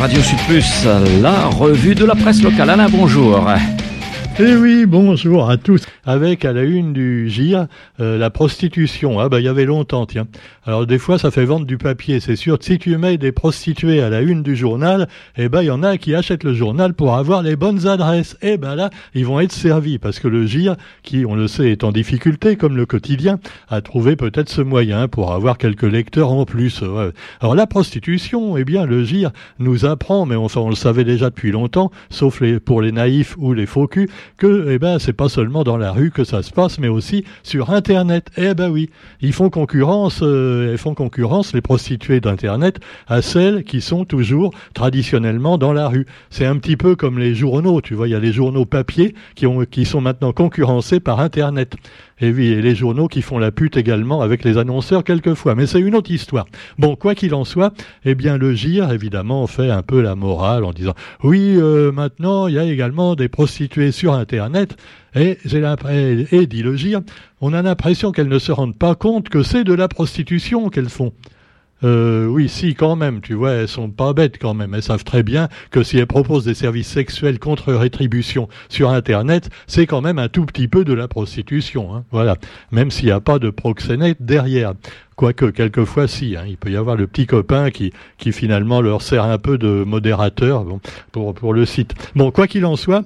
Radio Sud Plus, la revue de la presse locale. Alain, bonjour. Eh oui, bonjour à tous. Avec à la une du GIR, euh, la prostitution. Ah bah il y avait longtemps, tiens. Alors des fois ça fait vendre du papier, c'est sûr. Si tu mets des prostituées à la une du journal, eh ben il y en a qui achètent le journal pour avoir les bonnes adresses. Eh ben là, ils vont être servis parce que le GIR, qui on le sait est en difficulté comme le quotidien, a trouvé peut-être ce moyen pour avoir quelques lecteurs en plus. Alors la prostitution, eh bien le GIR nous apprend, mais enfin on le savait déjà depuis longtemps, sauf les, pour les naïfs ou les faux culs, que eh ben c'est pas seulement dans la rue que ça se passe, mais aussi sur Internet. Eh ben oui, ils font concurrence, euh, font concurrence les prostituées d'Internet à celles qui sont toujours traditionnellement dans la rue. C'est un petit peu comme les journaux, tu vois, il y a les journaux papier qui ont qui sont maintenant concurrencés par Internet. Et oui, et les journaux qui font la pute également avec les annonceurs quelquefois. Mais c'est une autre histoire. Bon, quoi qu'il en soit, eh bien le GIR, évidemment, fait un peu la morale en disant oui, euh, maintenant, il y a également des prostituées sur Internet. Et, et, et dit le GIR, on a l'impression qu'elles ne se rendent pas compte que c'est de la prostitution qu'elles font. Euh, oui, si, quand même, tu vois, elles sont pas bêtes quand même. Elles savent très bien que si elles proposent des services sexuels contre rétribution sur Internet, c'est quand même un tout petit peu de la prostitution. Hein, voilà, même s'il n'y a pas de proxénète derrière. Quoique, quelquefois, si, hein, il peut y avoir le petit copain qui, qui finalement leur sert un peu de modérateur pour, pour le site. Bon, quoi qu'il en soit,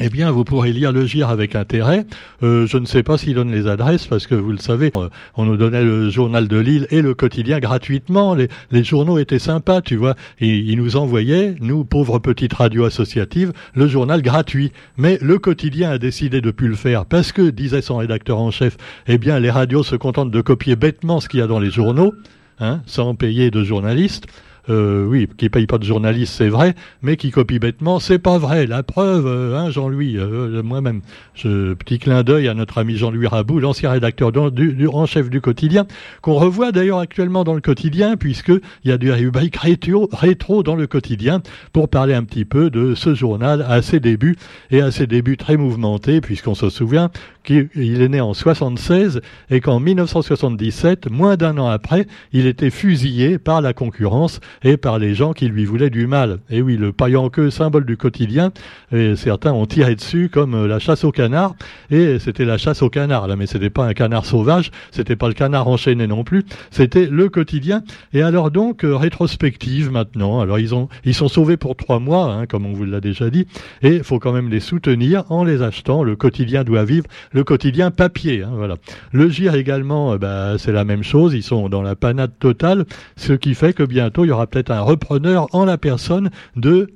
eh bien, vous pourrez lire le GIR avec intérêt. Euh, je ne sais pas s'il donne les adresses, parce que vous le savez, euh, on nous donnait le journal de Lille et le quotidien gratuitement. Les, journaux étaient sympas, tu vois. ils nous envoyaient, nous, pauvres petites radios associatives, le journal gratuit. Mais le quotidien a décidé de plus le faire, parce que, disait son rédacteur en chef, eh bien, les radios se contentent de copier bêtement ce qu'il y a dans les journaux, hein, sans payer de journalistes euh, oui, qui paye pas de journaliste, c'est vrai, mais qui copie bêtement, c'est pas vrai. La preuve, euh, hein, Jean-Louis, euh, moi-même, ce petit clin d'œil à notre ami Jean-Louis Rabou, l'ancien rédacteur du, du, en chef du quotidien, qu'on revoit d'ailleurs actuellement dans le quotidien, puisque il y a des rubriques rétro, rétro dans le quotidien pour parler un petit peu de ce journal à ses débuts et à ses débuts très mouvementés, puisqu'on se souvient qu'il est né en 76 et qu'en 1977, moins d'un an après, il était fusillé par la concurrence et par les gens qui lui voulaient du mal. Et oui, le paillant-queue, symbole du quotidien, et certains ont tiré dessus comme euh, la chasse au canard, et c'était la chasse au canard, là, mais c'était pas un canard sauvage, c'était pas le canard enchaîné non plus, c'était le quotidien. Et alors donc, euh, rétrospective maintenant, alors ils, ont, ils sont sauvés pour trois mois, hein, comme on vous l'a déjà dit, et il faut quand même les soutenir en les achetant. Le quotidien doit vivre, le quotidien papier, hein, voilà. Le GIR également, euh, bah, c'est la même chose, ils sont dans la panade totale, ce qui fait que bientôt il y aura peut-être un repreneur en la personne de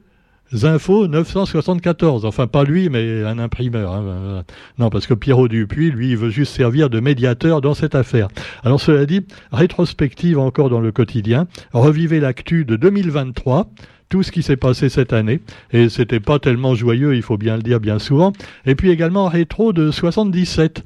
Zinfo 974. Enfin, pas lui, mais un imprimeur. Hein. Non, parce que Pierrot Dupuis, lui, veut juste servir de médiateur dans cette affaire. Alors, cela dit, rétrospective encore dans le quotidien. Revivez l'actu de 2023 tout ce qui s'est passé cette année. Et c'était pas tellement joyeux, il faut bien le dire bien souvent. Et puis également rétro de 77.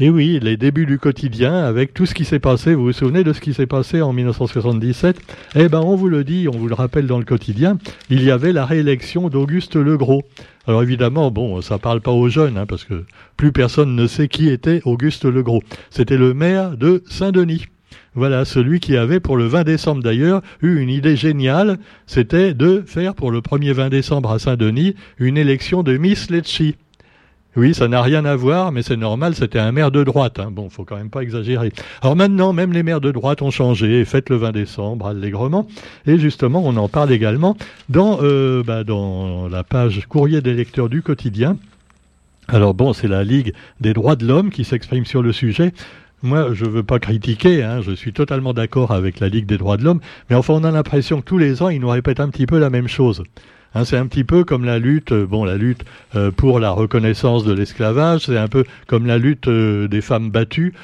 Et oui, les débuts du quotidien avec tout ce qui s'est passé. Vous vous souvenez de ce qui s'est passé en 1977 Eh ben, on vous le dit, on vous le rappelle dans le quotidien. Il y avait la réélection d'Auguste Legros. Alors évidemment, bon, ça parle pas aux jeunes, hein, parce que plus personne ne sait qui était Auguste Legros. C'était le maire de Saint-Denis. Voilà, celui qui avait, pour le 20 décembre d'ailleurs, eu une idée géniale, c'était de faire pour le premier 20 décembre à Saint-Denis une élection de Miss Lecce. Oui, ça n'a rien à voir, mais c'est normal, c'était un maire de droite. Hein. Bon, faut quand même pas exagérer. Alors maintenant, même les maires de droite ont changé, faites le 20 décembre allègrement. Et justement, on en parle également dans, euh, bah, dans la page courrier des lecteurs du quotidien. Alors bon, c'est la Ligue des droits de l'homme qui s'exprime sur le sujet. Moi, je ne veux pas critiquer, hein, je suis totalement d'accord avec la Ligue des droits de l'homme, mais enfin, on a l'impression que tous les ans, ils nous répètent un petit peu la même chose. Hein, c'est un petit peu comme la lutte, euh, bon, la lutte euh, pour la reconnaissance de l'esclavage, c'est un peu comme la lutte euh, des femmes battues.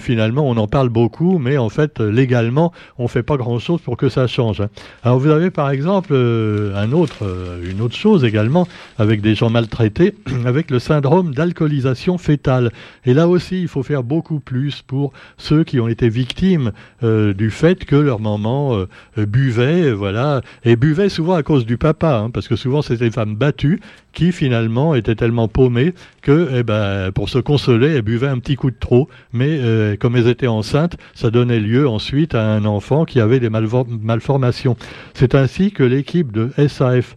finalement, on en parle beaucoup, mais en fait, légalement, on fait pas grand-chose pour que ça change. Hein. Alors, vous avez par exemple un autre, une autre chose également avec des gens maltraités, avec le syndrome d'alcoolisation fétale. Et là aussi, il faut faire beaucoup plus pour ceux qui ont été victimes du fait que leur maman buvait, voilà, et buvait souvent à cause du papa. Hein, parce que souvent c'était des femmes battues qui finalement étaient tellement paumées que, eh ben, pour se consoler, elles buvaient un petit coup de trop. Mais euh, comme elles étaient enceintes, ça donnait lieu ensuite à un enfant qui avait des malformations. C'est ainsi que l'équipe de SAF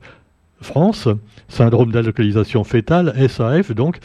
France, syndrome d'alcoolisation fétale, SAF donc,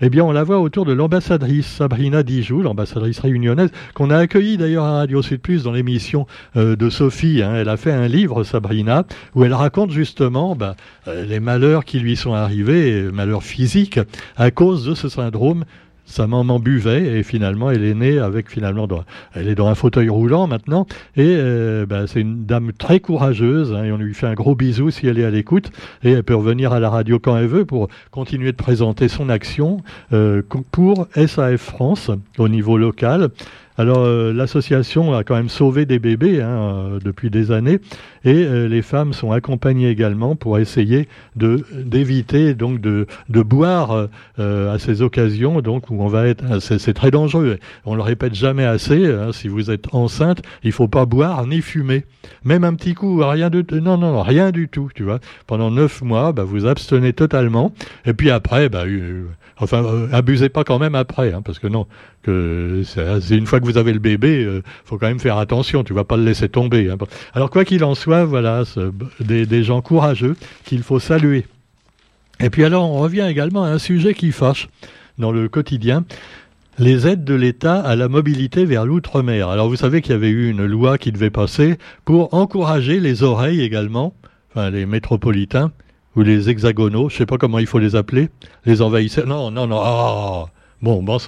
eh bien, on la voit autour de l'ambassadrice Sabrina Dijou, l'ambassadrice réunionnaise, qu'on a accueillie d'ailleurs à Radio Sud Plus dans l'émission euh, de Sophie. Hein. Elle a fait un livre, Sabrina, où elle raconte justement bah, euh, les malheurs qui lui sont arrivés, malheurs physiques, à cause de ce syndrome sa maman buvait et finalement elle est née avec finalement elle est dans un fauteuil roulant maintenant et euh, ben, c'est une dame très courageuse hein, et on lui fait un gros bisou si elle est à l'écoute et elle peut revenir à la radio quand elle veut pour continuer de présenter son action euh, pour SAF France au niveau local alors euh, l'association a quand même sauvé des bébés hein, euh, depuis des années et euh, les femmes sont accompagnées également pour essayer de d'éviter donc de, de boire à ces occasions donc où on va être ah, c'est très dangereux. On le répète jamais assez. Hein, si vous êtes enceinte, il faut pas boire ni fumer, même un petit coup, rien de non non rien du tout. Tu vois, pendant neuf mois, bah, vous abstenez totalement et puis après, bah, enfin abusez pas quand même après, hein, parce que non une fois que vous avez le bébé, euh, faut quand même faire attention, tu vas pas le laisser tomber. Hein. Alors quoi qu'il en soit, voilà, des, gens courageux qu'il faut saluer. Et puis alors on revient également à un sujet qui fâche dans le quotidien les aides de l'État à la mobilité vers l'outre-mer. Alors vous savez qu'il y avait eu une loi qui devait passer pour encourager les oreilles également, enfin les métropolitains ou les hexagonaux, je sais pas comment il faut les appeler, les envahisseurs. Non, non, non. Ah, Bon, bon,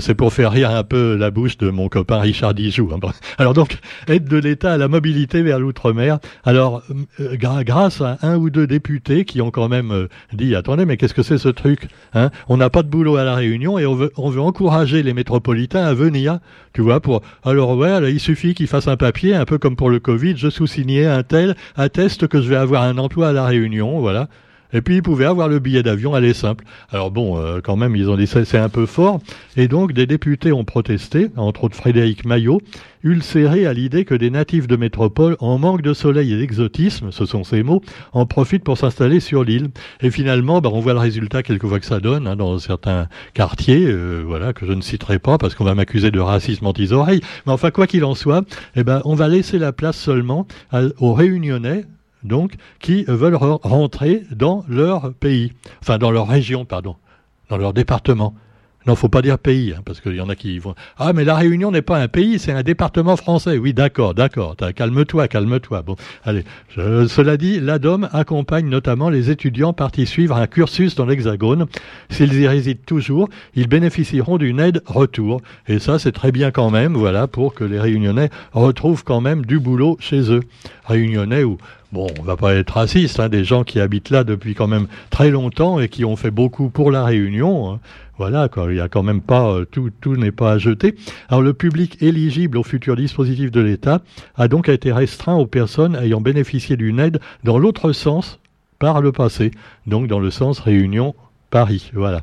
c'est pour faire rire un peu la bouche de mon copain Richard Dijoux. Hein. Alors donc, aide de l'État à la mobilité vers l'outre-mer. Alors, euh, grâce à un ou deux députés qui ont quand même euh, dit, attendez, mais qu'est-ce que c'est ce truc hein? On n'a pas de boulot à la Réunion et on veut, on veut encourager les métropolitains à venir, tu vois, pour... Alors ouais, il suffit qu'ils fassent un papier, un peu comme pour le Covid, je sous-signais un tel, atteste que je vais avoir un emploi à la Réunion, voilà. Et puis ils pouvaient avoir le billet d'avion, aller simple. Alors bon, euh, quand même, ils ont dit c'est un peu fort. Et donc des députés ont protesté, entre autres Frédéric Maillot, ulcéré à l'idée que des natifs de métropole, en manque de soleil et d'exotisme, ce sont ces mots, en profitent pour s'installer sur l'île. Et finalement, bah, on voit le résultat quelquefois que ça donne hein, dans certains quartiers, euh, voilà, que je ne citerai pas parce qu'on va m'accuser de racisme anti-oreilles. Mais enfin, quoi qu'il en soit, eh ben, on va laisser la place seulement aux Réunionnais donc, qui veulent rentrer dans leur pays, enfin dans leur région, pardon, dans leur département. Non, faut pas dire pays, hein, parce qu'il y en a qui vont. Ah, mais la Réunion n'est pas un pays, c'est un département français. Oui, d'accord, d'accord. Calme-toi, calme-toi. Bon, allez. cela dit, l'ADOM accompagne notamment les étudiants partis suivre un cursus dans l'Hexagone. S'ils y résident toujours, ils bénéficieront d'une aide retour. Et ça, c'est très bien quand même, voilà, pour que les Réunionnais retrouvent quand même du boulot chez eux. Réunionnais ou bon, on va pas être raciste, hein, des gens qui habitent là depuis quand même très longtemps et qui ont fait beaucoup pour la Réunion. Hein. Voilà, il y a quand même pas euh, tout, tout n'est pas à jeter. Alors le public éligible au futur dispositif de l'État a donc été restreint aux personnes ayant bénéficié d'une aide dans l'autre sens par le passé, donc dans le sens Réunion Paris. Voilà.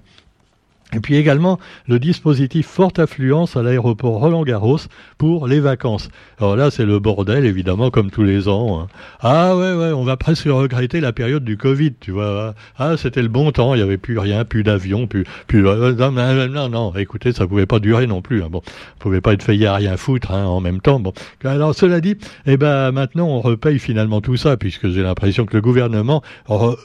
Et puis également le dispositif forte affluence à l'aéroport Roland-Garros pour les vacances. Alors là, c'est le bordel, évidemment, comme tous les ans. Hein. Ah ouais, ouais, on va presque regretter la période du Covid, tu vois. Ah, c'était le bon temps, il n'y avait plus rien, plus d'avions, plus... plus euh, non, non, non, écoutez, ça pouvait pas durer non plus. Hein. Bon, pouvait pas être fait à rien foutre hein, en même temps. Bon, alors cela dit, eh ben maintenant, on repaye finalement tout ça, puisque j'ai l'impression que le gouvernement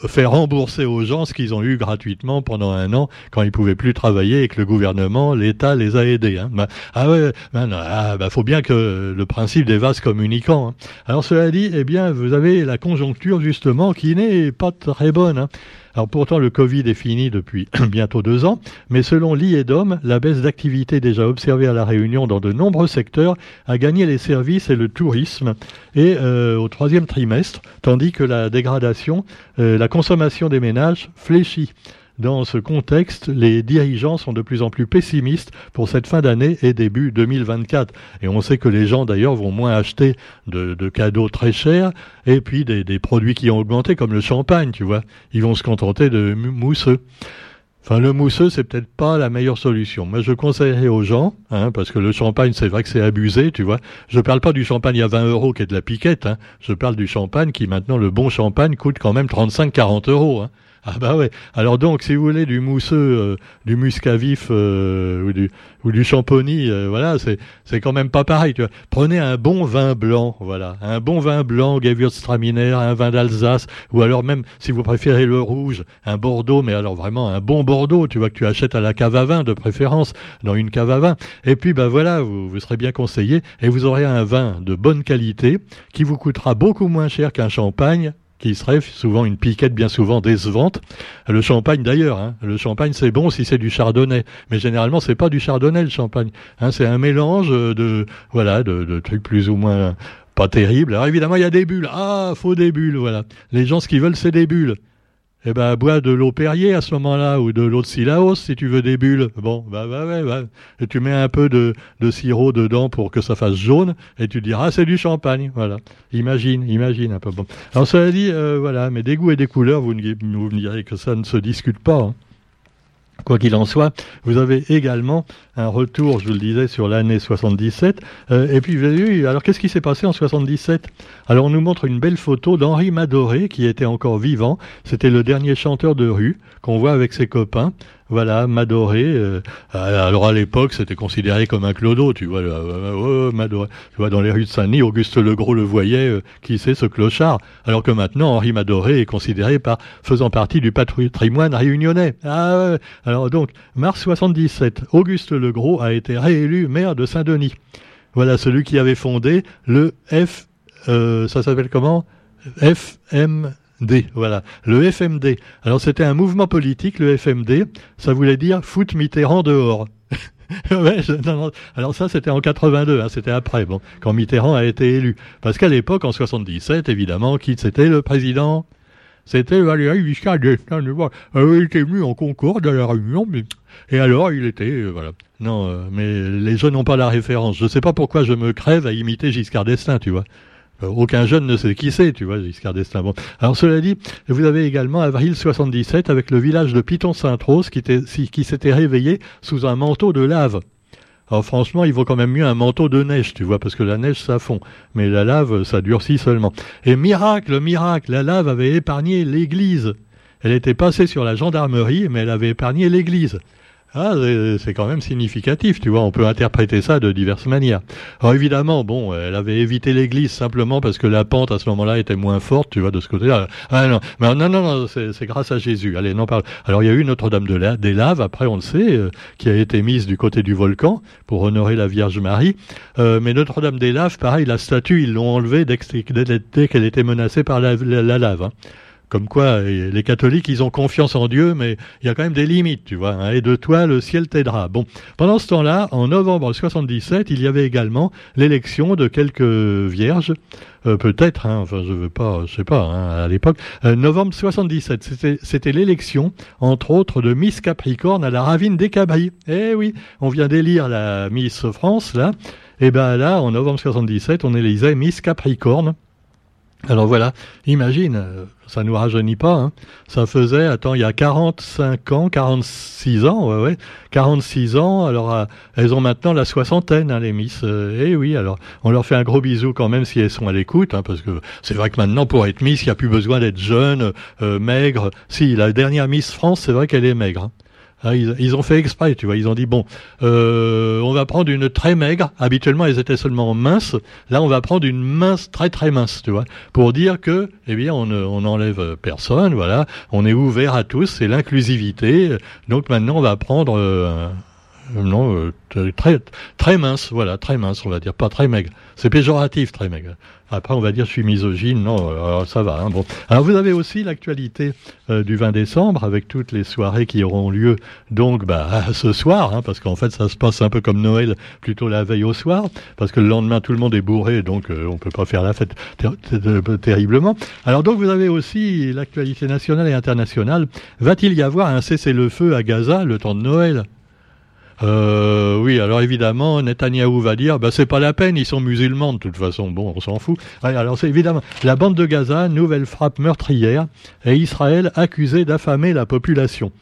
fait rembourser aux gens ce qu'ils ont eu gratuitement pendant un an, quand ils pouvaient plus travailler et que le gouvernement, l'État les a aidés. Hein. Bah, ah ouais, bah, ah, bah, faut bien que le principe des vases communicants. Hein. Alors cela dit, eh bien, vous avez la conjoncture justement qui n'est pas très bonne. Hein. Alors pourtant, le Covid est fini depuis bientôt deux ans, mais selon l'IEDOM, la baisse d'activité déjà observée à La Réunion dans de nombreux secteurs a gagné les services et le tourisme et euh, au troisième trimestre, tandis que la dégradation, euh, la consommation des ménages fléchit. Dans ce contexte, les dirigeants sont de plus en plus pessimistes pour cette fin d'année et début 2024. Et on sait que les gens d'ailleurs vont moins acheter de, cadeaux très chers et puis des, produits qui ont augmenté comme le champagne, tu vois. Ils vont se contenter de mousseux. Enfin, le mousseux, c'est peut-être pas la meilleure solution. Moi, je conseillerais aux gens, hein, parce que le champagne, c'est vrai que c'est abusé, tu vois. Je parle pas du champagne à 20 euros qui est de la piquette, hein. Je parle du champagne qui, maintenant, le bon champagne coûte quand même 35-40 euros, hein. Ah bah ouais. Alors donc, si vous voulez du mousseux, euh, du muscavif euh, ou du ou du euh, voilà, c'est c'est quand même pas pareil. Tu vois. Prenez un bon vin blanc, voilà, un bon vin blanc, Gewürztraminer, un vin d'Alsace, ou alors même si vous préférez le rouge, un Bordeaux, mais alors vraiment un bon Bordeaux, tu vois que tu achètes à la cave à vin de préférence, dans une cave à vin. Et puis bah voilà, vous, vous serez bien conseillé et vous aurez un vin de bonne qualité qui vous coûtera beaucoup moins cher qu'un champagne qui serait souvent une piquette bien souvent décevante. Le champagne d'ailleurs, hein. le champagne c'est bon si c'est du chardonnay, mais généralement c'est pas du chardonnay le champagne. Hein. c'est un mélange de voilà de, de trucs plus ou moins pas terribles. Alors évidemment il y a des bulles. Ah, faut des bulles, voilà. Les gens ce qu'ils veulent c'est des bulles eh ben, bois de l'eau Perrier à ce moment-là, ou de l'eau de Silaos si tu veux des bulles. Bon, bah, bah, ouais, bah. Et tu mets un peu de, de sirop dedans pour que ça fasse jaune, et tu diras, ah, c'est du champagne. Voilà. Imagine, imagine un peu. Bon. Alors, cela dit, euh, voilà, mais des goûts et des couleurs, vous, vous me direz que ça ne se discute pas. Hein. Quoi qu'il en soit, vous avez également un retour, je vous le disais, sur l'année 77. Euh, et puis, vous avez vu, alors qu'est-ce qui s'est passé en 77 Alors, on nous montre une belle photo d'Henri Madoré, qui était encore vivant. C'était le dernier chanteur de rue qu'on voit avec ses copains. Voilà, Madoré. Euh, alors à l'époque, c'était considéré comme un clodo, tu vois. Euh. Tu vois, dans les rues de Saint-Denis, Auguste Legros le voyait. Euh, qui c'est ce clochard? Alors que maintenant, Henri Madoré est considéré par faisant partie du patrimoine réunionnais. Ah, alors donc, mars 77, Auguste a été réélu maire de Saint-Denis. Voilà, celui qui avait fondé le F. ça s'appelle comment? FM voilà, le FMD. Alors c'était un mouvement politique, le FMD, ça voulait dire foot Mitterrand dehors. Alors ça, c'était en 82, hein, c'était après, bon, quand Mitterrand a été élu. Parce qu'à l'époque, en 77, évidemment, qui c'était le président? C'était Valéry Giscard d'Estaing. Il était venu en Concorde à la Réunion, et alors il était, euh, voilà. Non, euh, mais les jeunes n'ont pas la référence. Je ne sais pas pourquoi je me crève à imiter Giscard d'Estaing, tu vois. Euh, aucun jeune ne sait qui c'est, tu vois, Giscard d'Estaing. Bon. Alors cela dit, vous avez également avril 77 avec le village de Piton-Sainte-Rose qui, qui s'était réveillé sous un manteau de lave. Alors franchement, il vaut quand même mieux un manteau de neige, tu vois, parce que la neige, ça fond. Mais la lave, ça durcit seulement. Et miracle, miracle, la lave avait épargné l'église. Elle était passée sur la gendarmerie, mais elle avait épargné l'église. Ah, c'est quand même significatif, tu vois, on peut interpréter ça de diverses manières. Alors évidemment, bon, elle avait évité l'église simplement parce que la pente à ce moment-là était moins forte, tu vois, de ce côté-là. Ah non, non, non, non, c'est grâce à Jésus. Allez, non, parle. Alors il y a eu Notre-Dame de la, des Laves, après on le sait, euh, qui a été mise du côté du volcan pour honorer la Vierge Marie. Euh, mais Notre-Dame des Laves, pareil, la statue, ils l'ont enlevée dès, qu'elle était menacée par la, lave. Hein. Comme quoi, les catholiques, ils ont confiance en Dieu, mais il y a quand même des limites, tu vois. Hein, et de toi, le ciel t'aidera. Bon, pendant ce temps-là, en novembre 77, il y avait également l'élection de quelques vierges. Euh, peut-être, hein, enfin je veux pas, je sais pas, hein, à l'époque, euh, novembre 77, c'était l'élection, entre autres, de Miss Capricorne à la ravine des Cabris. Eh oui, on vient d'élire la Miss France, là, et ben là, en novembre 77, on élisait Miss Capricorne. Alors voilà, imagine, euh, ça nous rajeunit pas, hein. ça faisait, attends, il y a 45 ans, 46 ans, ouais, ouais, 46 ans, alors euh, elles ont maintenant la soixantaine, hein, les Miss, euh, eh oui, alors on leur fait un gros bisou quand même si elles sont à l'écoute, hein, parce que c'est vrai que maintenant pour être Miss, il n'y a plus besoin d'être jeune, maigre, si, la dernière Miss France, c'est vrai qu'elle est maigre. Hein. Ah, ils, ont fait exprès, tu vois. Ils ont dit bon, euh, on va prendre une très maigre. Habituellement, elles étaient seulement minces. Là, on va prendre une mince, très très mince, tu vois, pour dire que, eh bien, on, on personne. Voilà, on est ouvert à tous. C'est l'inclusivité. Donc maintenant, on va prendre euh, non, euh, très, très mince, voilà, très mince, on va dire, pas très maigre. C'est péjoratif, très maigre. Après, on va dire, je suis misogyne, non, alors ça va. Hein, bon. Alors, vous avez aussi l'actualité euh, du 20 décembre, avec toutes les soirées qui auront lieu, donc, bah, ce soir, hein, parce qu'en fait, ça se passe un peu comme Noël, plutôt la veille au soir, parce que le lendemain, tout le monde est bourré, donc euh, on peut pas faire la fête terriblement. Alors, donc, vous avez aussi l'actualité nationale et internationale. Va-t-il y avoir un cessez-le-feu à Gaza le temps de Noël? Euh, oui, alors évidemment, Netanyahou va dire, bah c'est pas la peine, ils sont musulmans de toute façon. Bon, on s'en fout. alors c'est évidemment la bande de Gaza, nouvelle frappe meurtrière, et Israël accusé d'affamer la population.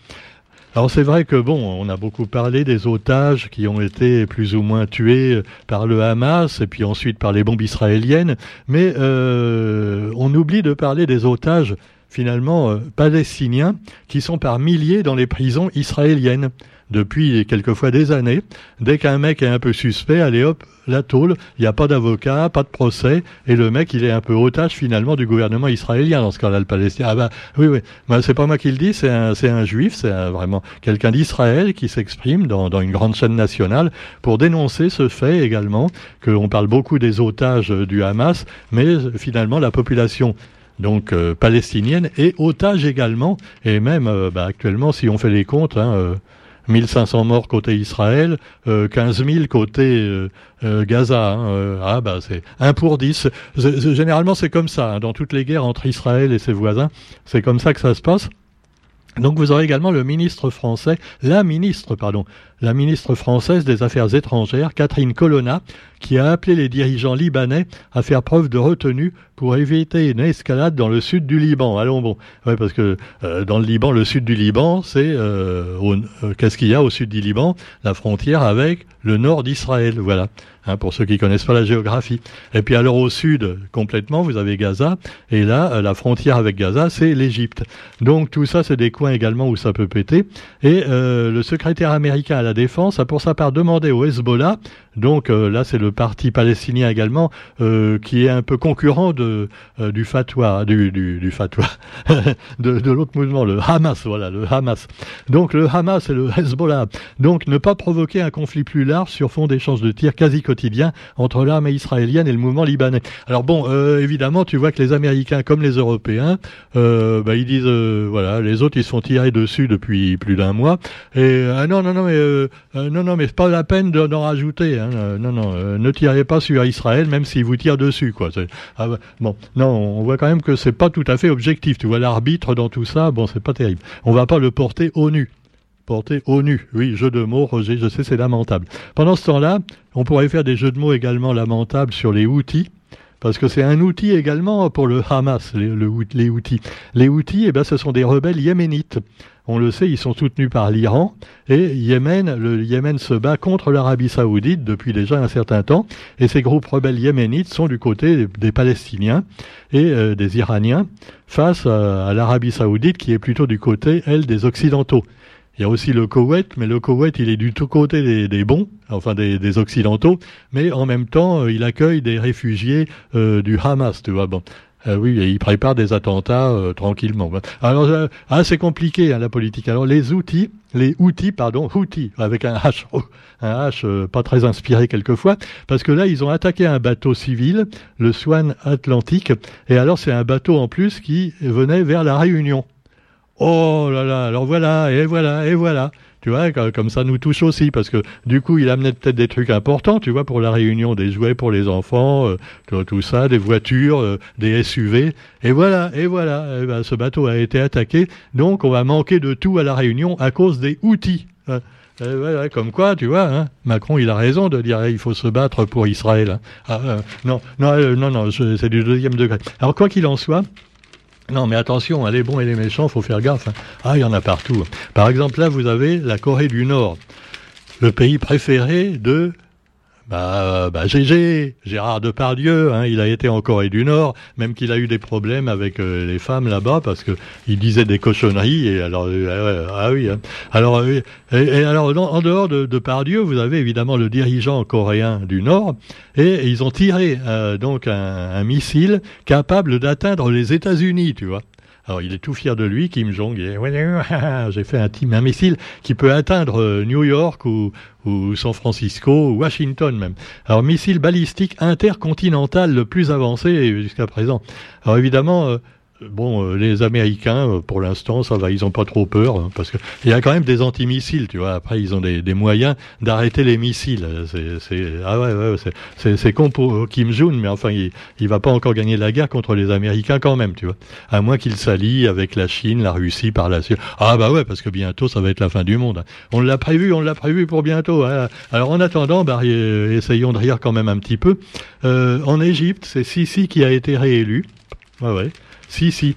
Alors c'est vrai que bon, on a beaucoup parlé des otages qui ont été plus ou moins tués par le Hamas et puis ensuite par les bombes israéliennes, mais euh, on oublie de parler des otages finalement euh, palestiniens qui sont par milliers dans les prisons israéliennes depuis quelquefois des années. Dès qu'un mec est un peu suspect, allez hop, la tôle, il n'y a pas d'avocat, pas de procès, et le mec, il est un peu otage finalement du gouvernement israélien dans ce cas-là, le Palestinien. Ah bah oui, oui, bah, c'est pas moi qui le dis, c'est un, c'est un juif, c'est vraiment quelqu'un d'Israël qui s'exprime dans, dans une grande chaîne nationale pour dénoncer ce fait également, qu'on parle beaucoup des otages du Hamas, mais finalement la population donc euh, palestinienne est otage également, et même euh, bah, actuellement, si on fait les comptes, hein, euh, 1500 morts côté Israël, euh, 15 000 côté euh, euh, Gaza. Hein, euh, ah bah c'est 1 pour 10. Généralement c'est comme ça, hein, dans toutes les guerres entre Israël et ses voisins, c'est comme ça que ça se passe. Donc vous aurez également le ministre français, la ministre, pardon, la ministre française des Affaires étrangères, Catherine Colonna, qui a appelé les dirigeants libanais à faire preuve de retenue pour éviter une escalade dans le sud du Liban. Allons bon, ouais, parce que euh, dans le Liban, le sud du Liban, c'est euh, euh, qu'est-ce qu'il y a au sud du Liban? La frontière avec le nord d'Israël, voilà. Hein, pour ceux qui connaissent pas la géographie. Et puis alors au sud, complètement, vous avez Gaza, et là, la frontière avec Gaza, c'est l'Égypte. Donc tout ça, c'est des coins également où ça peut péter. Et le secrétaire américain à la défense a pour sa part demandé au Hezbollah, donc euh, là c'est le parti palestinien également, euh, qui est un peu concurrent de, euh, du fatwa, du, du, du fatwa, de, l'autre mouvement, le Hamas, voilà, le Hamas. Donc le Hamas et le Hezbollah. Donc ne pas provoquer un conflit plus large sur fond d'échanges de tirs quasi quotidien entre l'armée israélienne et le mouvement libanais. Alors bon, évidemment, tu vois que les Américains comme les Européens, bah, ils disent, voilà, les autres ils se font tirer dessus depuis plus d'un mois. Et ah non, non, non, mais non, non, mais c'est pas la peine d'en rajouter. Hein, non, non, ne tirez pas sur Israël, même s'ils vous tirent dessus, quoi. Ah, bon, non, on voit quand même que c'est pas tout à fait objectif. Tu vois l'arbitre dans tout ça, bon, c'est pas terrible. On va pas le porter au nu porté au nu. Oui, jeu de mots, Roger, je sais, c'est lamentable. Pendant ce temps-là, on pourrait faire des jeux de mots également lamentables sur les outils, parce que c'est un outil également pour le Hamas, les, le, les outils. Les outils, eh ben, ce sont des rebelles yéménites. On le sait, ils sont soutenus par l'Iran et Yémen, le Yémen se bat contre l'Arabie saoudite depuis déjà un certain temps et ces groupes rebelles yéménites sont du côté des, Palestiniens et euh, des Iraniens face à, l'Arabie saoudite qui est plutôt du côté, elle, des Occidentaux. Il y a aussi le Koweït, mais le Koweït, il est du tout côté des, bons, enfin des, Occidentaux, mais en même temps, euh, il accueille des réfugiés euh, du Hamas, tu vois. Euh, oui, et il prépare des attentats euh, tranquillement. Alors, euh, ah, c'est compliqué hein, la politique. Alors, les outils, les outils, pardon, outils avec un H, un H pas très inspiré quelquefois, parce que là, ils ont attaqué un bateau civil, le Swan Atlantique, et alors c'est un bateau en plus qui venait vers la Réunion. Oh là là, alors voilà, et voilà, et voilà. Tu vois, comme ça nous touche aussi, parce que du coup, il amenait peut-être des trucs importants, tu vois, pour la réunion, des jouets pour les enfants, euh, tout ça, des voitures, euh, des SUV. Et voilà, et voilà, et ben, ce bateau a été attaqué, donc on va manquer de tout à la réunion à cause des outils. Hein. Voilà, comme quoi, tu vois, hein, Macron, il a raison de dire il faut se battre pour Israël. Hein. Ah, euh, non, non, non, non, c'est du deuxième degré. Alors quoi qu'il en soit, non, mais attention, hein, les bons et les méchants, faut faire gaffe. Hein. Ah, il y en a partout. Par exemple, là, vous avez la Corée du Nord, le pays préféré de bah, bah GG, Gérard Depardieu, hein, il a été en Corée du Nord, même qu'il a eu des problèmes avec euh, les femmes là-bas parce que il disait des cochonneries et alors euh, ah oui, hein. alors euh, et, alors en dehors de Depardieu, vous avez évidemment le dirigeant coréen du Nord et, ils ont tiré euh, donc un, un missile capable d'atteindre les États-Unis, tu vois. Alors il est tout fier de lui, Kim Jong. J'ai fait un, team, un missile qui peut atteindre New York ou, ou San Francisco, ou Washington même. Alors missile balistique intercontinental le plus avancé jusqu'à présent. Alors évidemment, euh, bon, euh, les Américains, euh, pour l'instant, ça va, ils ont pas trop peur, hein, parce que il y a quand même des antimissiles, tu vois. Après, ils ont des, des moyens d'arrêter les missiles. C'est, ah ouais, ouais, c'est con pour Kim Jong, mais enfin, il, il va pas encore gagner la guerre contre les Américains quand même, tu vois. À moins qu'il s'allie avec la Chine, la Russie par la suite. Ah bah ouais, parce que bientôt, ça va être la fin du monde. Hein. On l'a prévu, on l'a prévu pour bientôt. Hein. Alors en attendant, bah, essayons de rire quand même un petit peu. Euh, en Égypte, c'est Sisi qui a été réélu. Ouais, ouais. Si, si.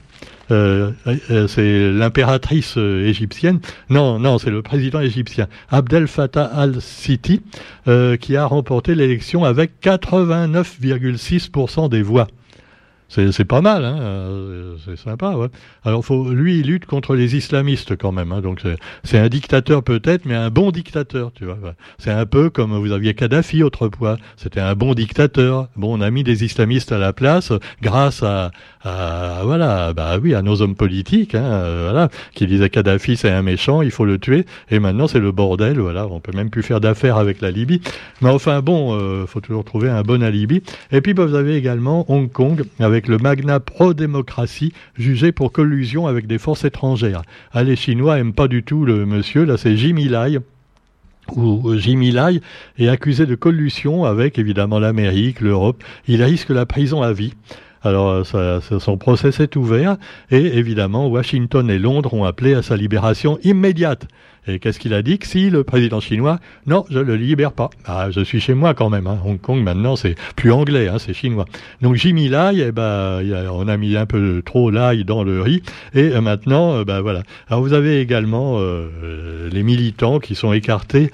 Euh, euh, c'est l'impératrice euh, égyptienne. Non, non, c'est le président égyptien Abdel Fattah al-Sisi qui a remporté l'élection avec 89,6% des voix. C'est pas mal, hein euh, c'est sympa. Ouais. Alors faut, lui, il lutte contre les islamistes quand même. Hein, donc c'est un dictateur peut-être, mais un bon dictateur, tu vois. C'est un peu comme vous aviez Kadhafi autrefois. C'était un bon dictateur. Bon, on a mis des islamistes à la place grâce à, à voilà, bah oui, à nos hommes politiques, hein, euh, voilà, qui disaient Kadhafi c'est un méchant, il faut le tuer. Et maintenant c'est le bordel, voilà. On peut même plus faire d'affaires avec la Libye. Mais enfin bon, euh, faut toujours trouver un bon alibi. Et puis bah, vous avez également Hong Kong avec le magnat pro-démocratie jugé pour collusion avec des forces étrangères. Les Chinois aiment pas du tout le monsieur, là c'est Jimmy Lai où Jimmy Lai est accusé de collusion avec évidemment l'Amérique, l'Europe. Il risque la prison à vie. Alors ça, son procès s'est ouvert et évidemment Washington et Londres ont appelé à sa libération immédiate. Et qu'est-ce qu'il a dit que si le président chinois, non, je le libère pas. Ah, je suis chez moi quand même. Hein. Hong Kong maintenant c'est plus anglais, hein, c'est chinois. Donc j'ai mis l'ail, et ben on a mis un peu trop l'ail dans le riz, et euh, maintenant, ben voilà. Alors vous avez également euh, les militants qui sont écartés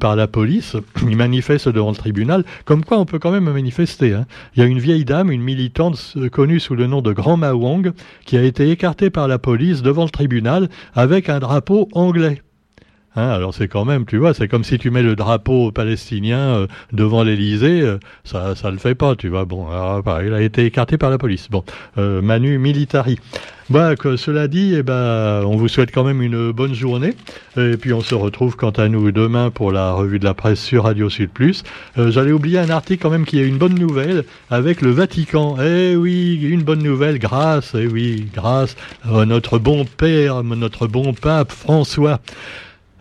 par la police. Ils manifestent devant le tribunal. Comme quoi, on peut quand même manifester. Hein. Il y a une vieille dame, une militante connue sous le nom de Grand Ma Wong, qui a été écartée par la police devant le tribunal avec un drapeau anglais. Hein, alors c'est quand même, tu vois, c'est comme si tu mets le drapeau palestinien euh, devant l'Élysée, euh, ça ça le fait pas, tu vois. Bon, alors, il a été écarté par la police. Bon, euh, Manu Militari. Bah, que cela dit, eh ben, on vous souhaite quand même une bonne journée. Et puis on se retrouve quant à nous demain pour la revue de la presse sur Radio Sud Plus. J'allais oublier un article quand même qui est une bonne nouvelle avec le Vatican. Eh oui, une bonne nouvelle grâce, eh oui, grâce à notre bon père, notre bon pape François.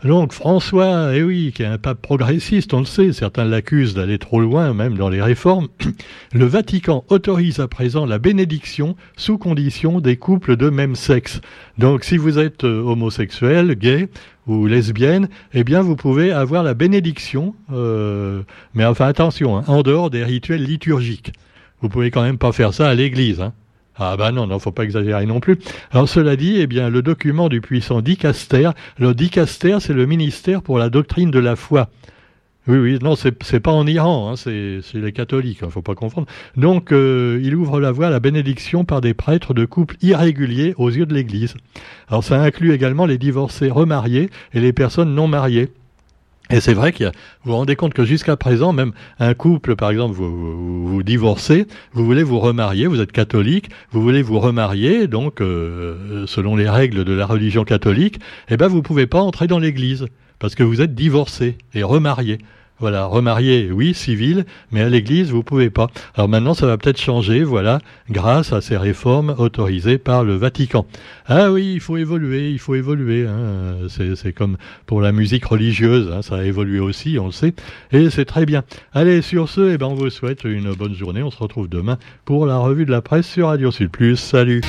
Donc François, eh oui, qui est un pape progressiste, on le sait, certains l'accusent d'aller trop loin, même dans les réformes, le Vatican autorise à présent la bénédiction sous condition des couples de même sexe. Donc si vous êtes euh, homosexuel, gay ou lesbienne, eh bien vous pouvez avoir la bénédiction, euh, mais enfin attention, hein, en dehors des rituels liturgiques. Vous pouvez quand même pas faire ça à l'église. Hein. Ah ben non, non, faut pas exagérer non plus. Alors cela dit, eh bien, le document du puissant dicaster, le dicaster, c'est le ministère pour la doctrine de la foi. Oui, oui, non, c'est pas en Iran, hein, c'est les catholiques, ne hein, faut pas confondre. Donc, euh, il ouvre la voie à la bénédiction par des prêtres de couples irréguliers aux yeux de l'Église. Alors, ça inclut également les divorcés remariés et les personnes non mariées. Et c'est vrai que vous vous rendez compte que jusqu'à présent, même un couple, par exemple, vous, vous, divorcez, vous voulez vous remarier, vous êtes catholique, vous voulez vous remarier, donc euh, selon les règles de la religion catholique, eh ben vous pouvez pas entrer dans l'église parce que vous êtes divorcé et remarié. Voilà, remarié, oui, civil, mais à l'Église, vous pouvez pas. Alors maintenant, ça va peut-être changer, voilà, grâce à ces réformes autorisées par le Vatican. Ah oui, il faut évoluer, il faut évoluer. Hein. C'est comme pour la musique religieuse, hein, ça a évolué aussi, on le sait, et c'est très bien. Allez, sur ce, eh ben, on vous souhaite une bonne journée. On se retrouve demain pour la revue de la presse sur Radio Sud. Salut